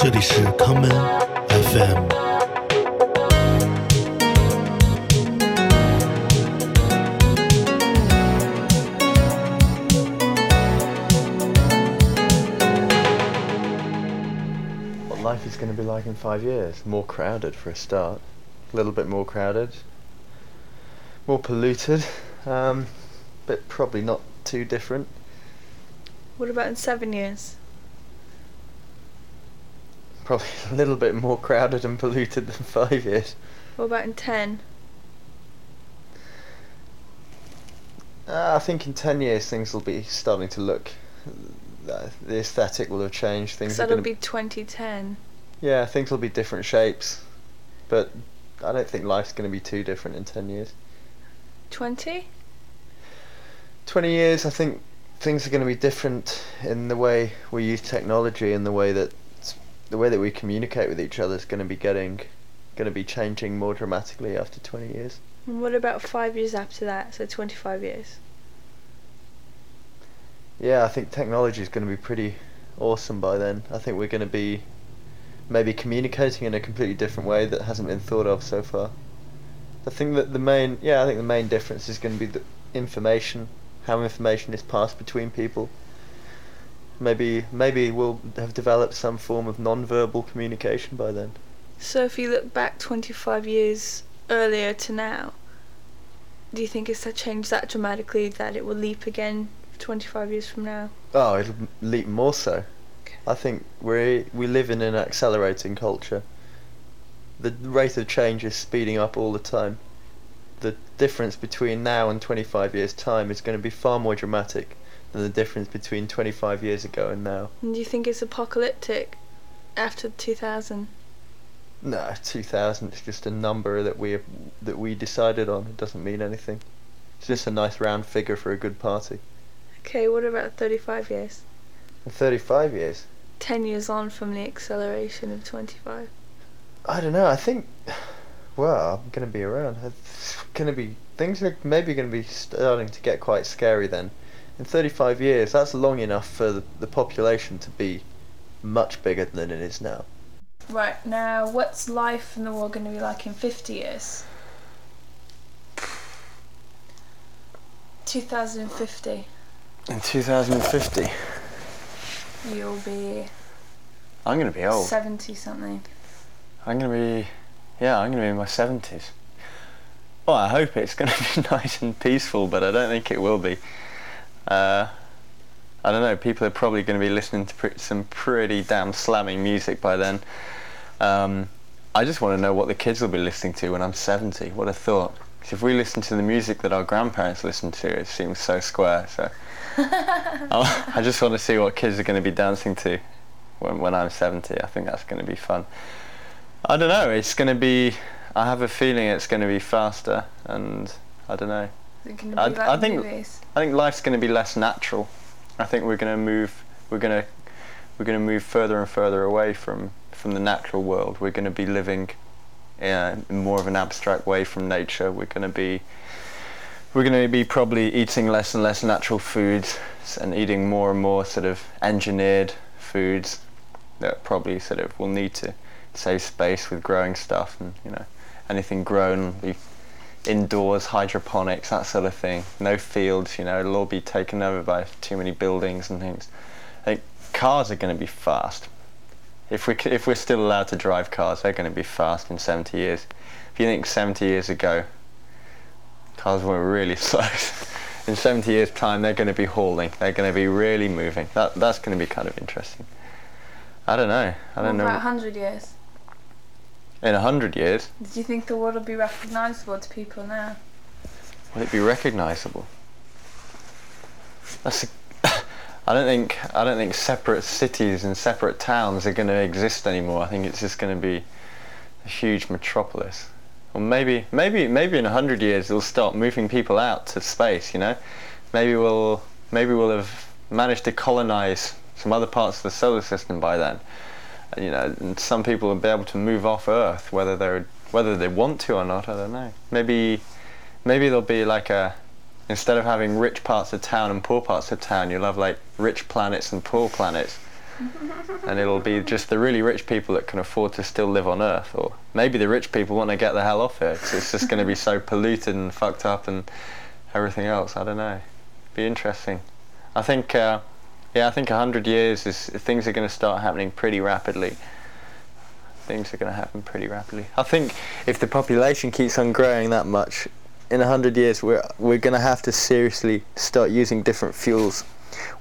这里是康门 FM。 what life is going to be like in five years. More crowded for a start, a little bit more crowded, more polluted, um, but probably not too different. What about in seven years? Probably a little bit more crowded and polluted than five years. What about in ten? Uh, I think in ten years things will be starting to look. Uh, the aesthetic will have changed. Things that'll going be 2010. Yeah, things will be different shapes, but I don't think life's going to be too different in ten years. 20? 20 years, I think things are going to be different in the way we use technology and the way that the way that we communicate with each other is going to be getting going to be changing more dramatically after 20 years. And what about five years after that? So 25 years. Yeah, I think technology is going to be pretty awesome by then. I think we're going to be maybe communicating in a completely different way that hasn't been thought of so far. I think that the main yeah, I think the main difference is going to be the information, how information is passed between people. Maybe maybe we'll have developed some form of non-verbal communication by then. So if you look back 25 years earlier to now, do you think it's changed that dramatically that it will leap again 25 years from now? Oh, it'll leap more so. Okay. I think we we live in an accelerating culture. The rate of change is speeding up all the time. The difference between now and 25 years' time is going to be far more dramatic than the difference between 25 years ago and now. And do you think it's apocalyptic after 2000? No, 2000 is just a number that we that we decided on. It doesn't mean anything. It's just a nice round figure for a good party. Okay, what about 35 years? In 35 years, 10 years on from the acceleration of 25. I don't know. I think, well, I'm gonna be around. It's gonna be things are maybe gonna be starting to get quite scary then. In 35 years, that's long enough for the, the population to be much bigger than it is now. Right, now what's life in the world going to be like in 50 years? 2050. In 2050, You'll be I'm gonna be old. 70 something. I'm gonna be, yeah, I'm gonna be in my 70s. Well, I hope it's gonna be nice and peaceful, but I don't think it will be. Uh, I don't know. People are probably going to be listening to pre- some pretty damn slamming music by then. Um, I just want to know what the kids will be listening to when I'm 70. What a thought! 'Cause if we listen to the music that our grandparents listened to, it seems so square. So I just want to see what kids are going to be dancing to when, when I'm 70. I think that's going to be fun. I don't know. It's going to be. I have a feeling it's going to be faster, and I don't know. Is it going to be I- like I think- movies? I think life's going to be less natural. I think we're going to move. We're going to we're going to move further and further away from from the natural world. We're going to be living uh, in more of an abstract way from nature. We're going to be we're going to be probably eating less and less natural foods and eating more and more sort of engineered foods that probably sort of will need to save space with growing stuff and you know anything grown will be indoors, hydroponics, that sort of thing. No fields, you know, it'll all be taken over by too many buildings and things. I think cars are going to be fast. If we if we're still allowed to drive cars, they're going to be fast in 70 years. If you think 70 years ago, cars were really slow. in 70 years' time, they're going to be hauling. They're going to be really moving. That that's going to be kind of interesting. I don't know. I don't what know. about 100 years? In a 100 years, Do you think the world will be recognisable to people now? Will it be recognisable? That's. A, I don't think. I don't think separate cities and separate towns are going to exist anymore. I think it's just going to be a huge metropolis. Or maybe, maybe, maybe in a hundred years it'll start moving people out to space. You know, maybe we'll, maybe we'll have managed to colonize some other parts of the solar system by then. You know, and some people will be able to move off Earth, whether they're whether they want to or not. I don't know. Maybe maybe there'll be like a instead of having rich parts of town and poor parts of town, you'll have like rich planets and poor planets. and it'll be just the really rich people that can afford to still live on Earth, or maybe the rich people want to get the hell off here 'cause it's just going to be so polluted and fucked up and everything else. I don't know. Be interesting. I think, uh, yeah, I think a hundred years is things are going to start happening pretty rapidly. Things are going to happen pretty rapidly. I think if the population keeps on growing that much, in a hundred years we're we're going to have to seriously start using different fuels.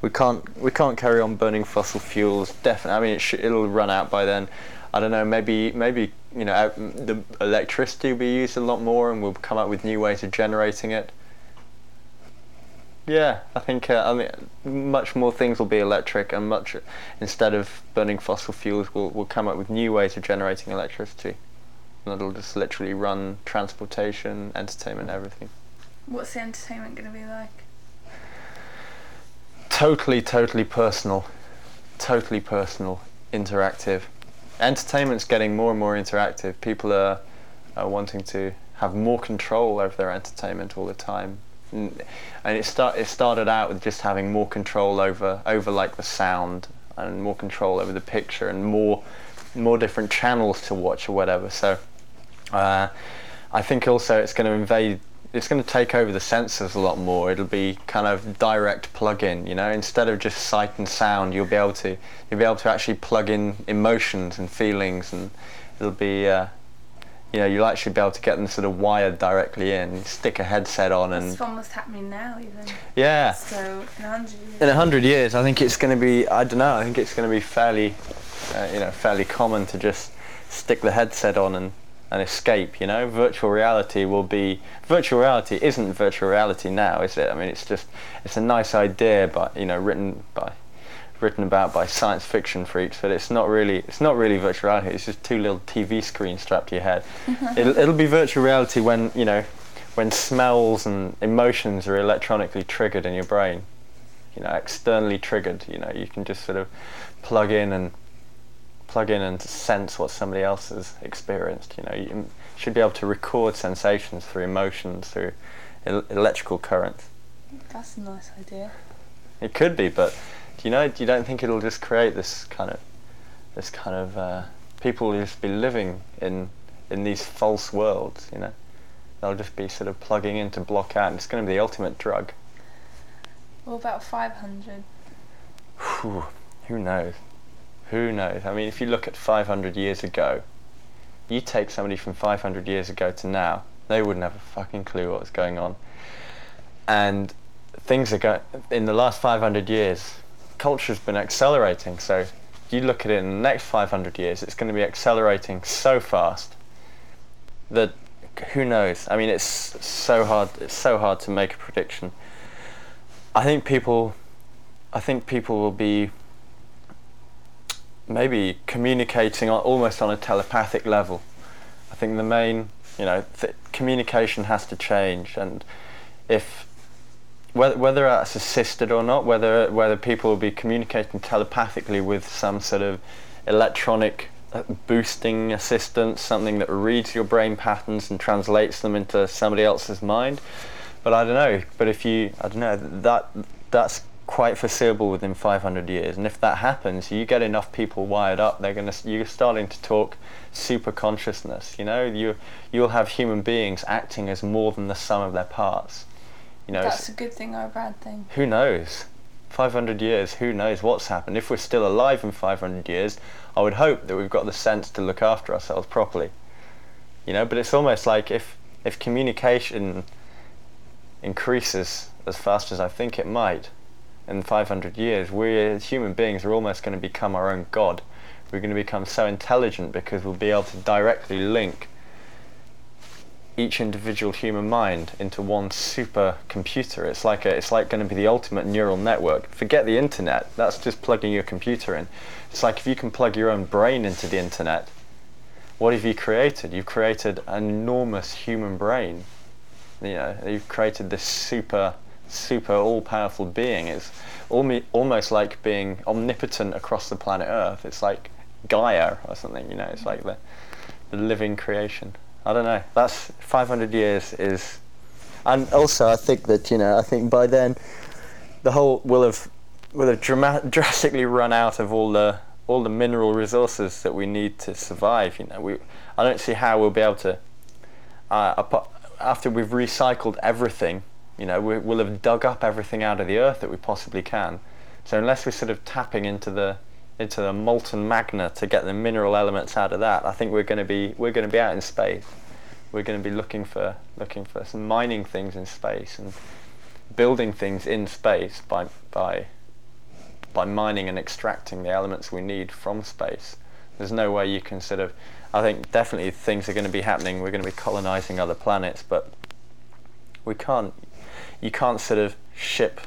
We can't we can't carry on burning fossil fuels. Definitely, I mean it sh- it'll run out by then. I don't know. Maybe maybe you know the electricity will be used a lot more, and we'll come up with new ways of generating it. Yeah, I think uh, I mean much more things will be electric, and much instead of burning fossil fuels, we'll we'll come up with new ways of generating electricity. And it'll just literally run transportation, entertainment, everything. What's the entertainment going to be like? Totally, totally personal, totally personal, interactive. Entertainment's getting more and more interactive. People are, are wanting to have more control over their entertainment all the time. And it start it started out with just having more control over over like the sound and more control over the picture and more more different channels to watch or whatever. So uh, I think also it's going to invade. It's going to take over the senses a lot more. It'll be kind of direct plug-in. You know, instead of just sight and sound, you'll be able to you'll be able to actually plug in emotions and feelings, and it'll be. Uh, you know, you'll actually be able to get them sort of wired directly in. Stick a headset on, and That's almost happening now, even. yeah. So, in a hundred years. In a hundred years, I think it's going to be. I don't know. I think it's going to be fairly, uh, you know, fairly common to just stick the headset on and, and escape. You know, virtual reality will be. Virtual reality isn't virtual reality now, is it? I mean, it's just. It's a nice idea, but you know, written by, written about by science fiction freaks, but it's not really. It's not really virtual reality. It's just two little TV screens strapped to your head. it'll, it'll be virtual reality when you know, when smells and emotions are electronically triggered in your brain you know, externally triggered. You know, you can just sort of plug in and plug in and sense what somebody else has experienced. You know, you should be able to record sensations through emotions, through el- electrical currents. That's a nice idea. It could be, but do you know? Do You don't think it'll just create this kind of, this kind of uh, people will just be living in in these false worlds. You know, they'll just be sort of plugging in to block out. And it's going to be the ultimate drug. Well, about 500? Whew, who knows? Who knows? I mean, if you look at 500 years ago, you take somebody from 500 years ago to now, they wouldn't have a fucking clue what was going on. And things are going, in the last 500 years, culture's been accelerating. So you look at it in the next 500 years, it's going to be accelerating so fast that who knows? I mean, it's so hard. It's so hard to make a prediction. I think people, I think people will be maybe communicating on, almost on a telepathic level. I think the main, you know, th- communication has to change, and if whether whether that's assisted or not, whether whether people will be communicating telepathically with some sort of electronic uh, boosting assistance, something that reads your brain patterns and translates them into somebody else's mind. But I don't know. But if you, I don't know, that that's quite foreseeable within 500 years. And if that happens, you get enough people wired up, they're gonna, you're starting to talk super consciousness. You know, you you'll have human beings acting as more than the sum of their parts. You know, That's a good thing or a bad thing. who knows? 500 years, who knows what's happened? If we're still alive in 500 years, I would hope that we've got the sense to look after ourselves properly. You know, but it's almost like if if communication increases as fast as I think it might in 500 years, we as human beings are almost going to become our own god. We're going to become so intelligent because we'll be able to directly link each individual human mind into one super computer. It's like a, it's like going to be the ultimate neural network. Forget the internet. That's just plugging your computer in. It's like if you can plug your own brain into the internet. What have you created? You've created an enormous human brain. You know, you've created this super, super all-powerful being. It's almost like being omnipotent across the planet Earth. It's like Gaia or something. You know, it's like the, the living creation. I don't know. That's 500 years is, and also I think that you know I think by then, the whole will have will have drama- drastically run out of all the all the mineral resources that we need to survive. You know, we I don't see how we'll be able to. Uh, after we've recycled everything, you know, we, we'll have dug up everything out of the earth that we possibly can. So unless we're sort of tapping into the into the molten magma to get the mineral elements out of that, I think we're going to be we're going to be out in space. We're going to be looking for looking for some mining things in space and building things in space by by by mining and extracting the elements we need from space. There's no way you can sort of I think definitely things are going to be happening. We're going to be colonizing other planets, but we can't you can't sort of ship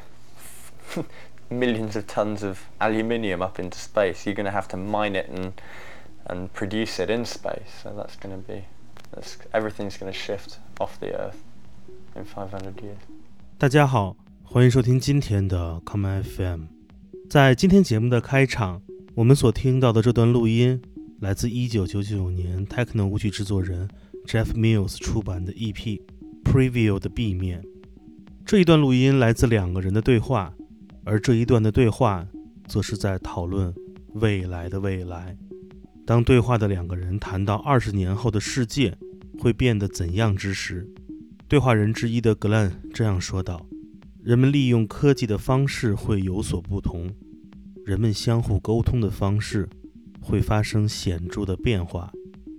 millions of tons of aluminium up into space. You're going to have to mine it and and produce it in space. So that's going to be that's, everything's going to shift off the Earth in 500 years. 大家好，欢迎收听今天的 Come FM。在今天节目的开场，我们所听到的这段录音来自1999年 Techno 舞曲制作人 Jeff Mills 出版的 EP《Preview》的 B 面。这一段录音来自两个人的对话，而这一段的对话，则是在讨论未来的未来。当对话的两个人谈到二十年后的世界会变得怎样之时，对话人之一的格兰这样说道：“人们利用科技的方式会有所不同，人们相互沟通的方式会发生显著的变化。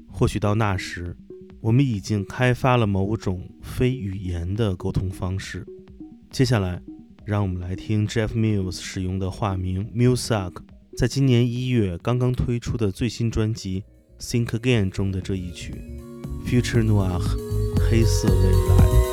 或许到那时，我们已经开发了某种非语言的沟通方式。”接下来。让我们来听 Jeff Mills 使用的化名 Musak，在今年一月刚刚推出的最新专辑《Think Again》中的这一曲《Future Noir》黑色未来。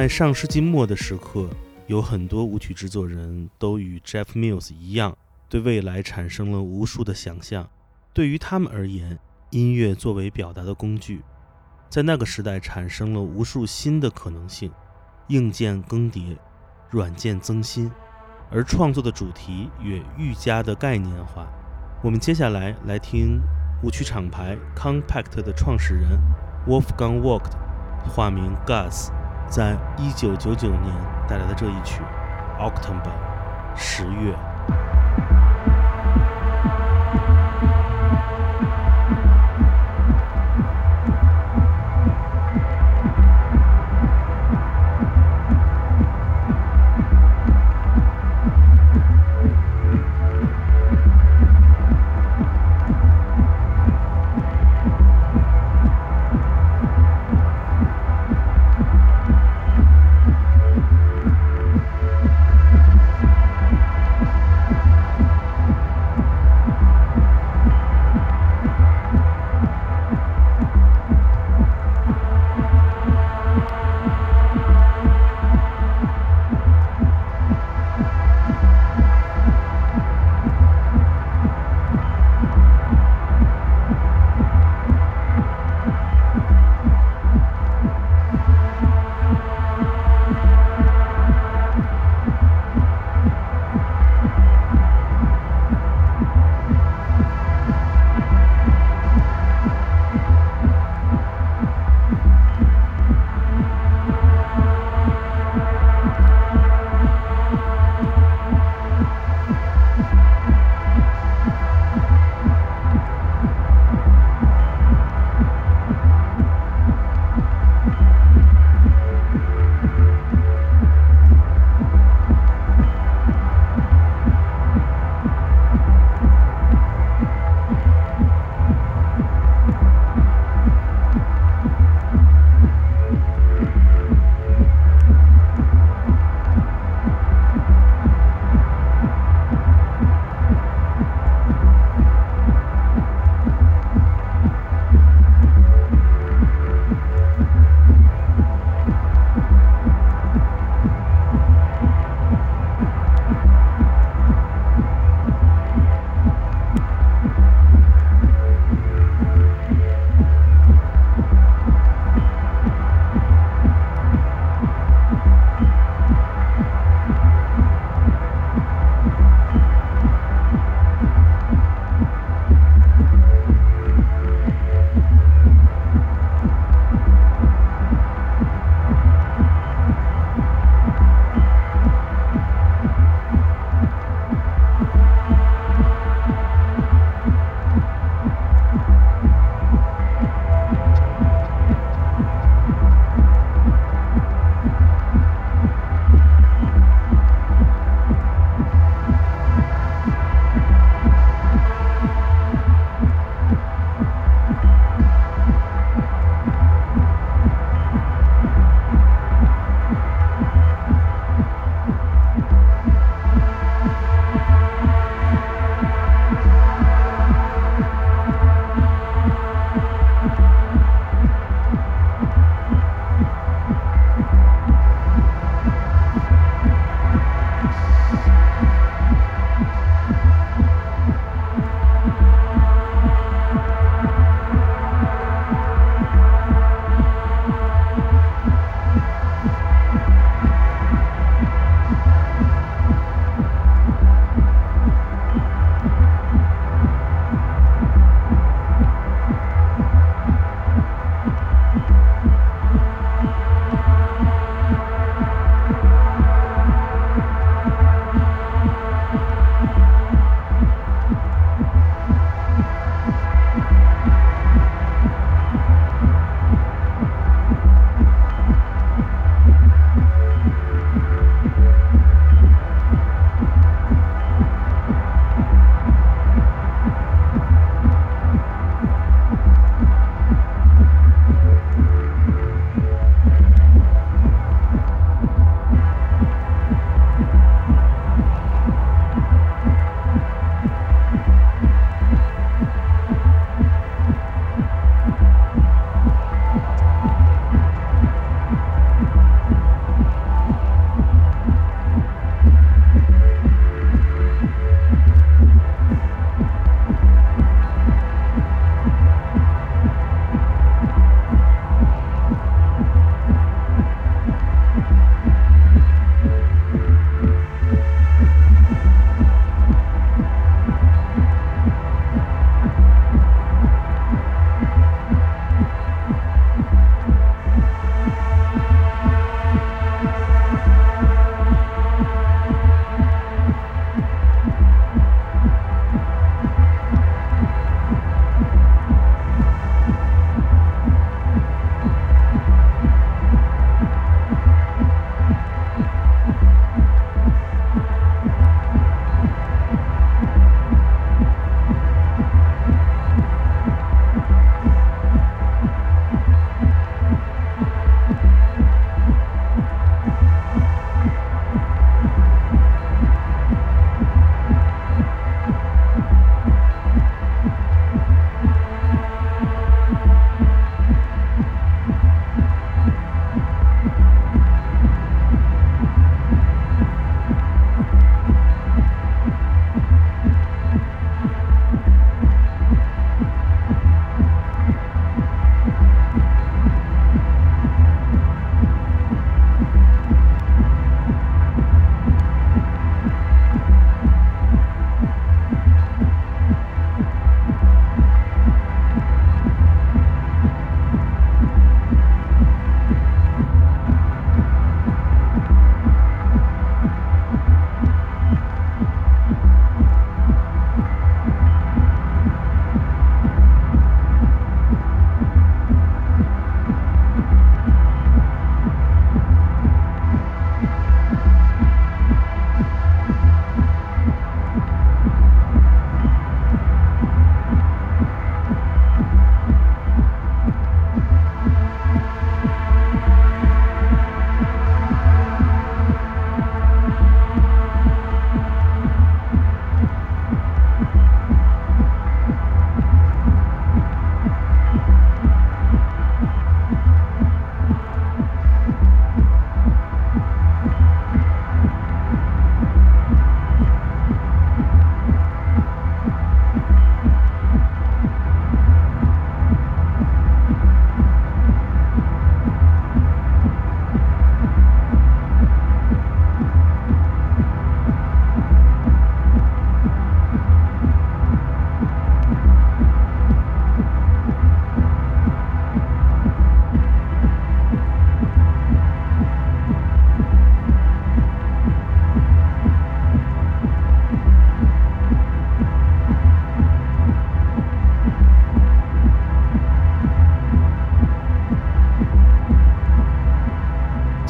在上世纪末的时刻，有很多舞曲制作人都与 Jeff Mills 一样，对未来产生了无数的想象。对于他们而言，音乐作为表达的工具，在那个时代产生了无数新的可能性。硬件更迭，软件增新，而创作的主题也愈加的概念化。我们接下来来听舞曲厂牌 Compact 的创始人 Wolfgang w a l k d 化名 Gus，在一九九九年带来的这一曲 October 十月。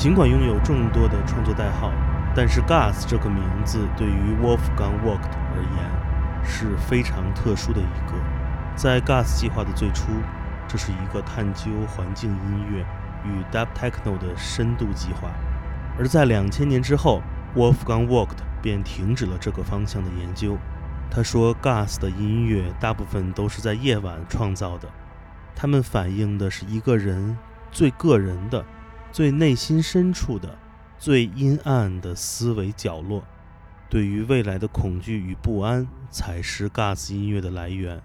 尽管拥有众多的创作代号，但是 Gus 这个名字对于 Wolfgang Vogt 而言是非常特殊的一个。在 Gus 计划的最初，这是一个探究环境音乐与 Dub Techno 的深度计划，而在两千年之后，Wolfgang Vogt 便停止了这个方向的研究。他说，Gus 的音乐大部分都是在夜晚创造的，他们反映的是一个人最个人的、最内心深处的、最阴暗的思维角落。对于未来的恐惧与不安才是 Gus 音乐的来源。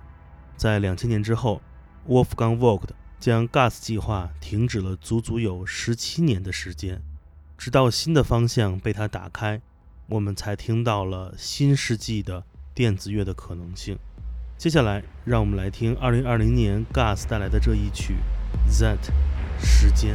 在两千年之后，Wolfgang Vogt 将 Gus 计划停止了足足有十七年的时间，直到新的方向被他打开，我们才听到了新世纪的。电子乐的可能性。接下来，让我们来听2020年 Gus 带来的这一曲《That 时间》。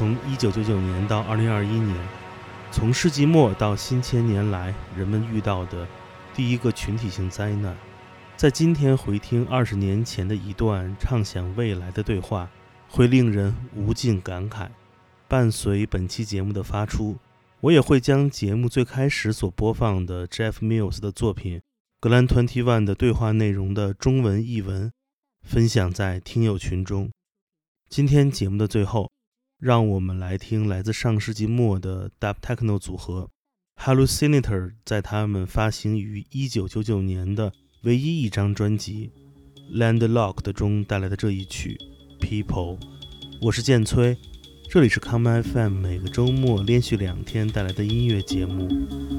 从1999年到2021年，从世纪末到新千年来，人们遇到的第一个群体性灾难。在今天回听二十年前的一段畅想未来的对话，会令人无尽感慨。伴随本期节目的发出，我也会将节目最开始所播放的 Jeff Mills 的作品《格兰 Twenty One》的对话内容的中文译文分享在听友群中。今天节目的最后，让我们来听来自上世纪末的 Dub Techno 组合 Hallucinator 在他们发行于1999年的。唯一一张专辑《Landlocked》中带来的这一曲《People》，我是剑崔，这里是 Come FM，每个周末连续两天带来的音乐节目，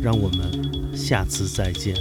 让我们下次再见。